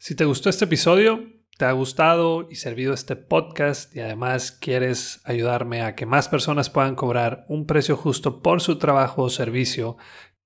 Si te gustó este episodio, te ha gustado y servido este podcast y además quieres ayudarme a que más personas puedan cobrar un precio justo por su trabajo o servicio,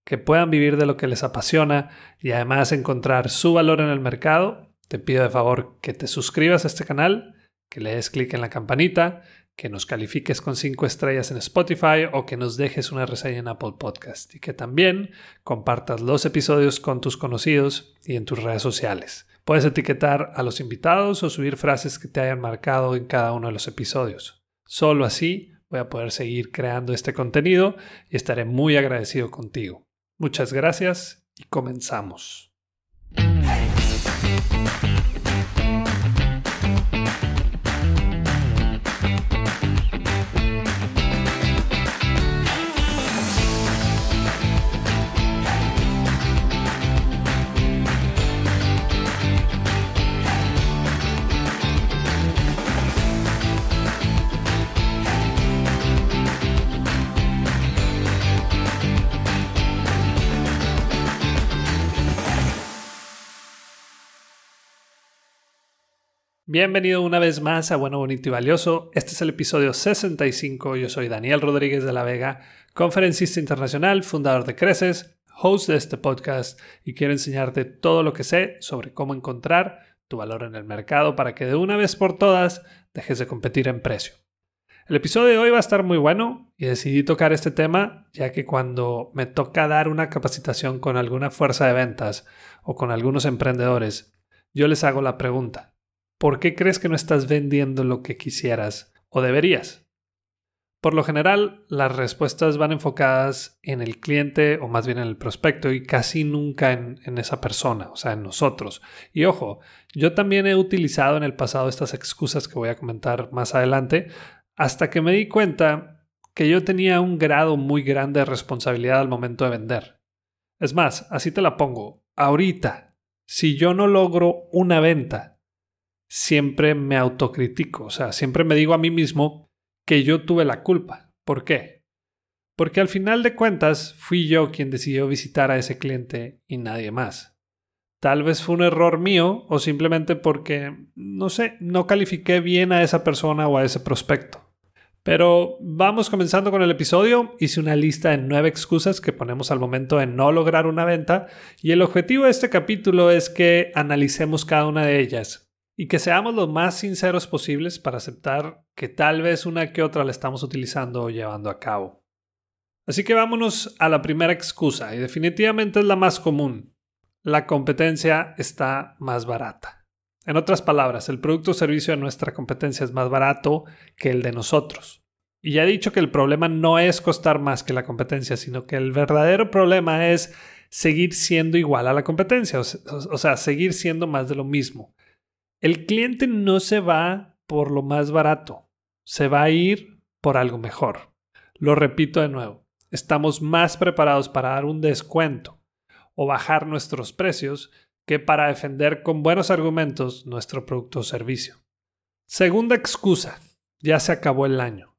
que puedan vivir de lo que les apasiona y además encontrar su valor en el mercado, te pido de favor que te suscribas a este canal, que le des clic en la campanita, que nos califiques con 5 estrellas en Spotify o que nos dejes una reseña en Apple Podcast y que también compartas los episodios con tus conocidos y en tus redes sociales. Puedes etiquetar a los invitados o subir frases que te hayan marcado en cada uno de los episodios. Solo así voy a poder seguir creando este contenido y estaré muy agradecido contigo. Muchas gracias y comenzamos. Bienvenido una vez más a Bueno, Bonito y Valioso. Este es el episodio 65. Yo soy Daniel Rodríguez de la Vega, conferencista internacional, fundador de Creces, host de este podcast y quiero enseñarte todo lo que sé sobre cómo encontrar tu valor en el mercado para que de una vez por todas dejes de competir en precio. El episodio de hoy va a estar muy bueno y decidí tocar este tema ya que cuando me toca dar una capacitación con alguna fuerza de ventas o con algunos emprendedores, yo les hago la pregunta. ¿Por qué crees que no estás vendiendo lo que quisieras o deberías? Por lo general, las respuestas van enfocadas en el cliente o más bien en el prospecto y casi nunca en, esa persona, o sea, en nosotros. Y ojo, yo también he utilizado en el pasado estas excusas que voy a comentar más adelante, hasta que me di cuenta que yo tenía un grado muy grande de responsabilidad al momento de vender. Es más, así te la pongo, ahorita, si yo no logro una venta, siempre me autocritico, o sea, siempre me digo a mí mismo que yo tuve la culpa. ¿Por qué? Porque al final de cuentas fui yo quien decidió visitar a ese cliente y nadie más. Tal vez fue un error mío o simplemente porque, no sé, no califiqué bien a esa persona o a ese prospecto. Pero vamos comenzando con el episodio. Hice una lista de nueve excusas que ponemos al momento de no lograr una venta y el objetivo de este capítulo es que analicemos cada una de ellas y que seamos lo más sinceros posibles para aceptar que tal vez una que otra la estamos utilizando o llevando a cabo. Así que vámonos a la primera excusa, y definitivamente es la más común. La competencia está más barata. En otras palabras, el producto o servicio de nuestra competencia es más barato que el de nosotros. Y ya he dicho que el problema no es costar más que la competencia, sino que el verdadero problema es seguir siendo igual a la competencia, o sea, seguir siendo más de lo mismo. El cliente no se va por lo más barato, se va a ir por algo mejor. Lo repito de nuevo, estamos más preparados para dar un descuento o bajar nuestros precios que para defender con buenos argumentos nuestro producto o servicio. Segunda excusa, ya se acabó el año.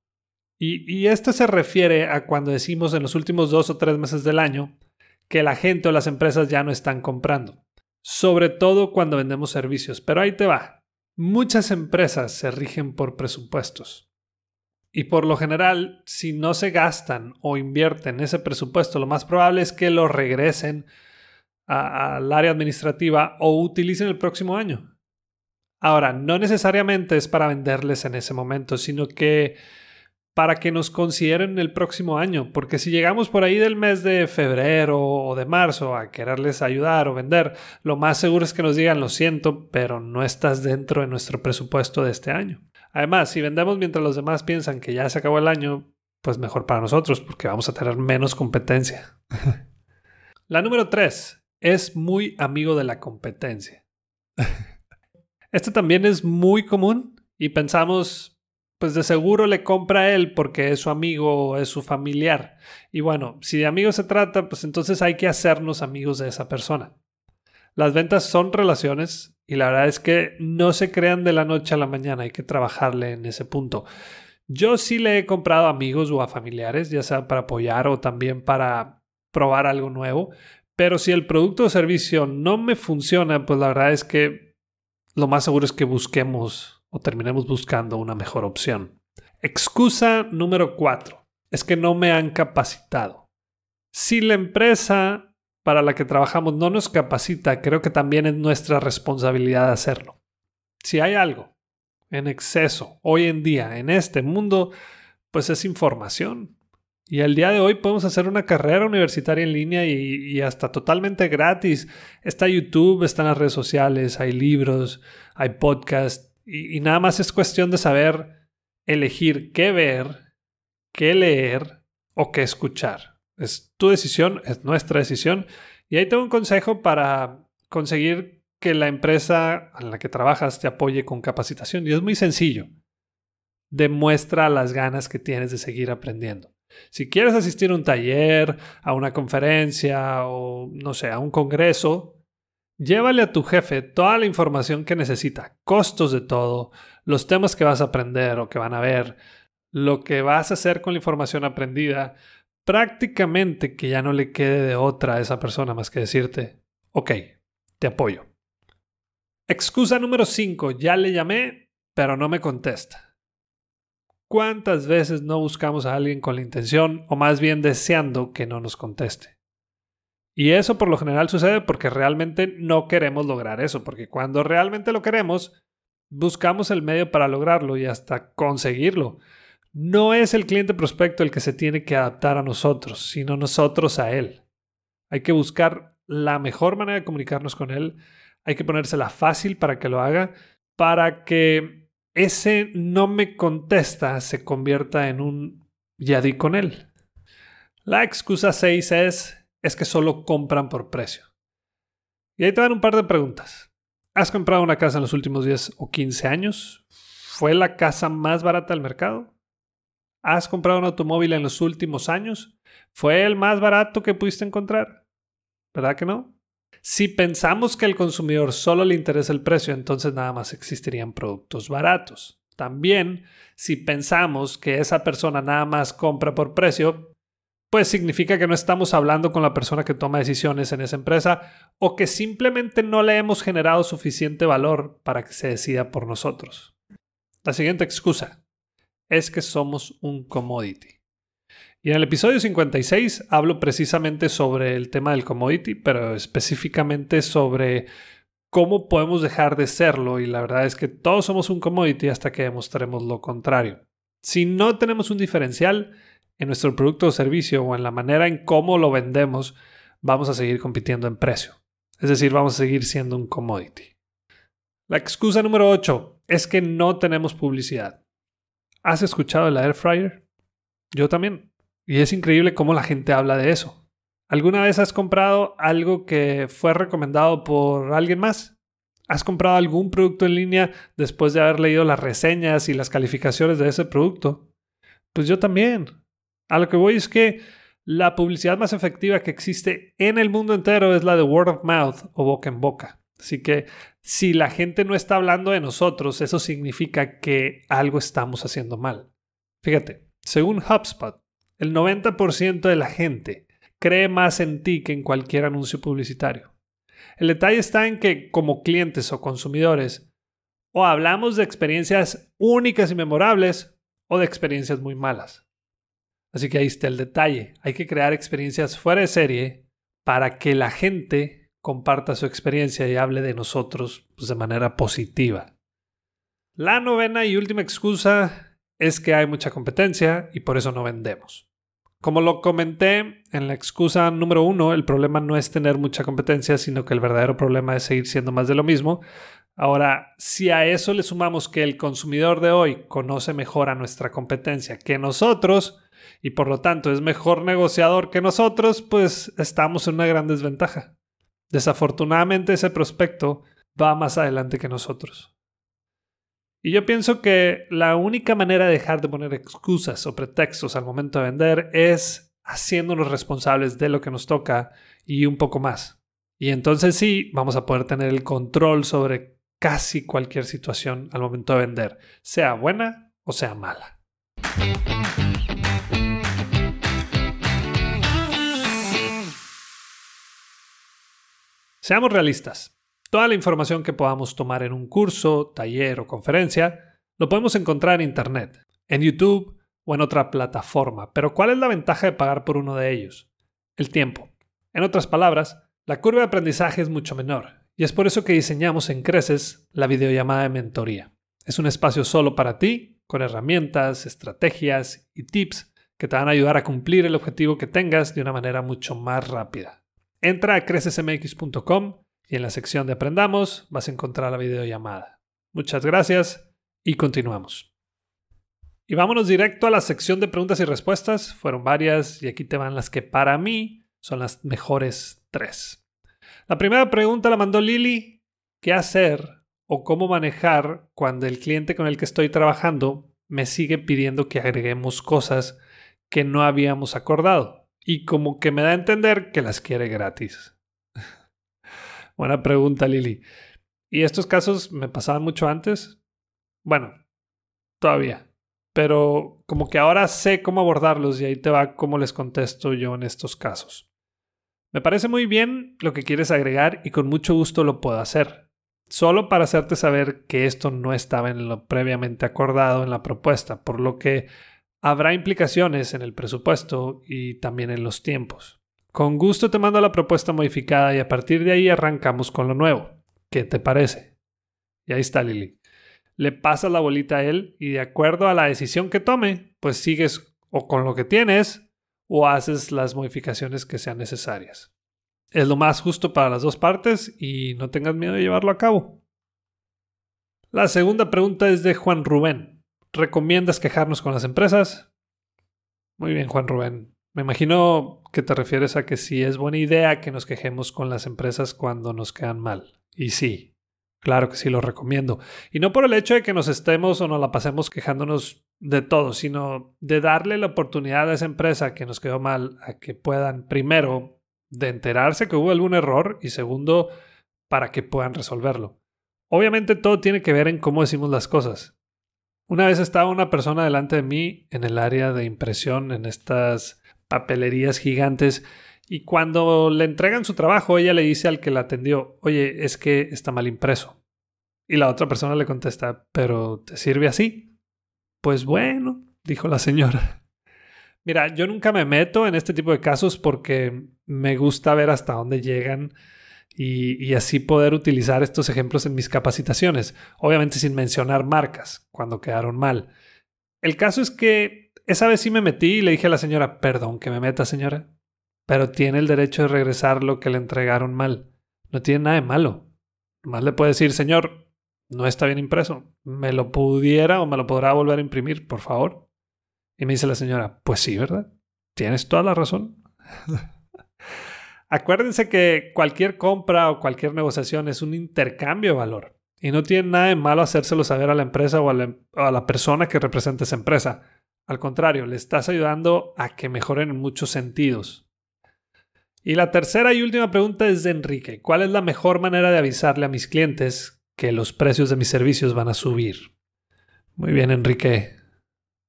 Y, y esto se refiere a cuando decimos en los últimos dos o tres meses del año que la gente o las empresas ya no están comprando sobre todo cuando vendemos servicios. Pero ahí te va. Muchas empresas se rigen por presupuestos. Y por lo general, si no se gastan o invierten ese presupuesto, lo más probable es que lo regresen al área administrativa o utilicen el próximo año. Ahora, no necesariamente es para venderles en ese momento, sino que para que nos consideren el próximo año, porque si llegamos por ahí del mes de febrero o de marzo a quererles ayudar o vender, lo más seguro es que nos digan lo siento, pero no estás dentro de nuestro presupuesto de este año. Además, si vendemos mientras los demás piensan que ya se acabó el año, pues mejor para nosotros, porque vamos a tener menos competencia. la número 3 es muy amigo de la competencia. Este también es muy común y pensamos, pues de seguro le compra a él porque es su amigo o es su familiar. Y bueno, si de amigos se trata, pues entonces hay que hacernos amigos de esa persona. Las ventas son relaciones y la verdad es que no se crean de la noche a la mañana, hay que trabajarle en ese punto. Yo sí le he comprado a amigos o a familiares, ya sea para apoyar o también para probar algo nuevo, Pero si el producto o servicio no me funciona, pues la verdad es que lo más seguro es que busquemos o terminemos buscando una mejor opción. Excusa número 4 es que no me han capacitado. Si la empresa para la que trabajamos no nos capacita, creo que también es nuestra responsabilidad hacerlo. Si hay algo en exceso hoy en día en este mundo, pues es información. Y al día de hoy podemos hacer una carrera universitaria en línea y, hasta totalmente gratis. Está YouTube, están las redes sociales, hay libros, hay podcasts y, nada más es cuestión de saber elegir qué ver, qué leer o qué escuchar. Es tu decisión, es nuestra decisión. Y ahí tengo un consejo para conseguir que la empresa en la que trabajas te apoye con capacitación. Y es muy sencillo. Demuestra las ganas que tienes de seguir aprendiendo. Si quieres asistir a un taller, a una conferencia o, no sé, a un congreso, llévale a tu jefe toda la información que necesita, costos de todo, los temas que vas a aprender o que van a ver, lo que vas a hacer con la información aprendida, prácticamente que ya no le quede de otra a esa persona más que decirte, ok, te apoyo. Excusa número 5, ya le llamé, pero no me contesta. ¿Cuántas veces no buscamos a alguien con la intención o más bien deseando que no nos conteste? Y eso por lo general sucede porque realmente no queremos lograr eso, porque cuando realmente lo queremos, buscamos el medio para lograrlo y hasta conseguirlo. No es el cliente prospecto el que se tiene que adaptar a nosotros, sino nosotros a él. Hay que buscar la mejor manera de comunicarnos con él, hay que ponérsela fácil para que lo haga, para que ese no me contesta se convierta en un ya di con él. La excusa 6 es, es que solo compran por precio. Y ahí te dan un par de preguntas. ¿Has comprado una casa en los últimos 10 o 15 años? ¿Fue la casa más barata del mercado? ¿Has comprado un automóvil en los últimos años? ¿Fue el más barato que pudiste encontrar? ¿Verdad que no? Si pensamos que al consumidor solo le interesa el precio, entonces nada más existirían productos baratos. También, si pensamos que esa persona nada más compra por precio, pues significa que no estamos hablando con la persona que toma decisiones en esa empresa o que simplemente no le hemos generado suficiente valor para que se decida por nosotros. La siguiente excusa es que somos un commodity. Y en el episodio 56 hablo precisamente sobre el tema del commodity, pero específicamente sobre cómo podemos dejar de serlo. Y la verdad es que todos somos un commodity hasta que demostremos lo contrario. Si no tenemos un diferencial en nuestro producto o servicio o en la manera en cómo lo vendemos, vamos a seguir compitiendo en precio. Es decir, vamos a seguir siendo un commodity. La excusa número 8 es que no tenemos publicidad. ¿Has escuchado la air fryer? Yo también. Y es increíble cómo la gente habla de eso. ¿Alguna vez has comprado algo que fue recomendado por alguien más? ¿Has comprado algún producto en línea después de haber leído las reseñas y las calificaciones de ese producto? Pues yo también. A lo que voy es que la publicidad más efectiva que existe en el mundo entero es la de word of mouth o boca en boca. Así que si la gente no está hablando de nosotros, eso significa que algo estamos haciendo mal. Fíjate, según HubSpot, el 90% de la gente cree más en ti que en cualquier anuncio publicitario. El detalle está en que como clientes o consumidores, o hablamos de experiencias únicas y memorables o de experiencias muy malas. Así que ahí está el detalle. Hay que crear experiencias fuera de serie para que la gente comparta su experiencia y hable de nosotros pues, de manera positiva. La novena y última excusa es que hay mucha competencia y por eso no vendemos. Como lo comenté en la excusa número uno, el problema no es tener mucha competencia, sino que el verdadero problema es seguir siendo más de lo mismo. Ahora, si a eso le sumamos que el consumidor de hoy conoce mejor a nuestra competencia que nosotros y por lo tanto es mejor negociador que nosotros, pues estamos en una gran desventaja. Desafortunadamente ese prospecto va más adelante que nosotros. Y yo pienso que la única manera de dejar de poner excusas o pretextos al momento de vender es haciéndonos responsables de lo que nos toca y un poco más. Y entonces sí, vamos a poder tener el control sobre casi cualquier situación al momento de vender, sea buena o sea mala. Seamos realistas. Toda la información que podamos tomar en un curso, taller o conferencia lo podemos encontrar en Internet, en YouTube o en otra plataforma. Pero ¿cuál es la ventaja de pagar por uno de ellos? El tiempo. En otras palabras, la curva de aprendizaje es mucho menor y es por eso que diseñamos en Creces la videollamada de mentoría. Es un espacio solo para ti, con herramientas, estrategias y tips que te van a ayudar a cumplir el objetivo que tengas de una manera mucho más rápida. Entra a crecesmx.com y en la sección de Aprendamos vas a encontrar la videollamada. Muchas gracias y continuamos. Y vámonos directo a la sección de preguntas y respuestas. Fueron varias y aquí te van las que para mí son las mejores tres. La primera pregunta la mandó Lili. ¿Qué hacer o cómo manejar cuando el cliente con el que estoy trabajando me sigue pidiendo que agreguemos cosas que no habíamos acordado y como que me da a entender que las quiere gratis. Buena pregunta, Lili. ¿Y estos casos me pasaban mucho antes? Bueno, todavía. Pero como que ahora sé cómo abordarlos y ahí te va cómo les contesto yo en estos casos. Me parece muy bien lo que quieres agregar y con mucho gusto lo puedo hacer solo para hacerte saber que esto no estaba en lo previamente acordado en la propuesta, por lo que habrá implicaciones en el presupuesto y también en los tiempos. Con gusto te mando la propuesta modificada y a partir de ahí arrancamos con lo nuevo. ¿Qué te parece? Y ahí está Lili. Le pasas la bolita a él y de acuerdo a la decisión que tome, pues sigues o con lo que tienes o haces las modificaciones que sean necesarias es lo más justo para las dos partes y no tengas miedo de llevarlo a cabo. La segunda pregunta es de Juan Rubén. ¿Recomiendas quejarnos con las empresas? Muy bien, Juan Rubén. Me imagino que te refieres a que sí es buena idea que nos quejemos con las empresas cuando nos quedan mal. Y sí, claro que sí lo recomiendo. Y no por el hecho de que nos estemos o nos la pasemos quejándonos de todo, sino de darle la oportunidad a esa empresa que nos quedó mal a que puedan primero de enterarse que hubo algún error y segundo, para que puedan resolverlo. Obviamente todo tiene que ver en cómo decimos las cosas. Una vez estaba una persona delante de mí en el área de impresión, en estas papelerías gigantes, y cuando le entregan su trabajo, ella le dice al que la atendió, oye, es que está mal impreso. Y la otra persona le contesta, pero ¿te sirve así? Pues bueno, dijo la señora. Mira, yo nunca me meto en este tipo de casos porque me gusta ver hasta dónde llegan y, así poder utilizar estos ejemplos en mis capacitaciones, obviamente sin mencionar marcas cuando quedaron mal. El caso es que esa vez sí me metí y le dije a la señora, perdón que me meta señora, pero tiene el derecho de regresar lo que le entregaron mal. No tiene nada de malo. Más le puede decir, señor, no está bien impreso. ¿Me lo pudiera o me lo podrá volver a imprimir, por favor? Y me dice la señora, pues sí, ¿verdad? Tienes toda la razón. Acuérdense que cualquier compra o cualquier negociación es un intercambio de valor. Y no tiene nada de malo hacérselo saber a la empresa o a la, a la persona que representa esa empresa. Al contrario, le estás ayudando a que mejoren en muchos sentidos. Y la tercera y última pregunta es de Enrique. ¿Cuál es la mejor manera de avisarle a mis clientes que los precios de mis servicios van a subir? Muy bien, Enrique.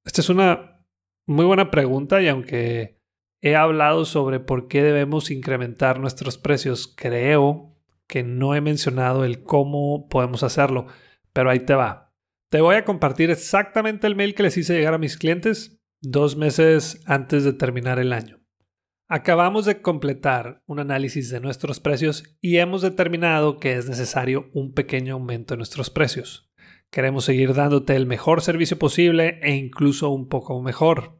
Esta es una muy buena pregunta y aunque he hablado sobre por qué debemos incrementar nuestros precios, creo que no he mencionado el cómo podemos hacerlo, pero ahí te va. Te voy a compartir exactamente el mail que les hice llegar a mis clientes dos meses antes de terminar el año. Acabamos de completar un análisis de nuestros precios y hemos determinado que es necesario un pequeño aumento en nuestros precios. Queremos seguir dándote el mejor servicio posible e incluso un poco mejor.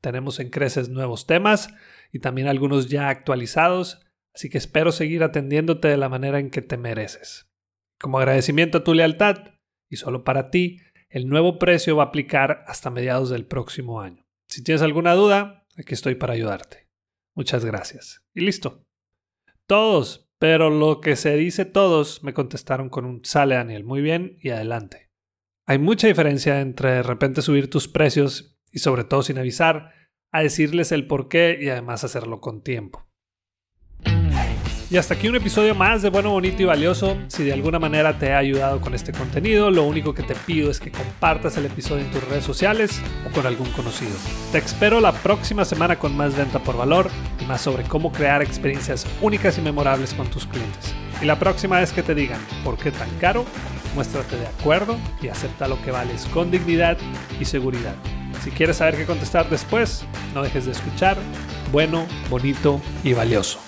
Tenemos en Creces nuevos temas y también algunos ya actualizados, así que espero seguir atendiéndote de la manera en que te mereces. Como agradecimiento a tu lealtad, y solo para ti, el nuevo precio va a aplicar hasta mediados del próximo año. Si tienes alguna duda, aquí estoy para ayudarte. Muchas gracias. Y listo. Todos, pero lo que se dice todos, me contestaron con un sale Daniel, muy bien y adelante. Hay mucha diferencia entre de repente subir tus precios y sobre todo sin avisar, a decirles el por qué y además hacerlo con tiempo. Y hasta aquí un episodio más de Bueno, Bonito y Valioso. Si de alguna manera te ha ayudado con este contenido, lo único que te pido es que compartas el episodio en tus redes sociales o con algún conocido. Te espero la próxima semana con más venta por valor y más sobre cómo crear experiencias únicas y memorables con tus clientes. Y la próxima vez que te digan por qué tan caro, muéstrate de acuerdo y acepta lo que vales con dignidad y seguridad. Si quieres saber qué contestar después, no dejes de escuchar bueno, bonito y valioso.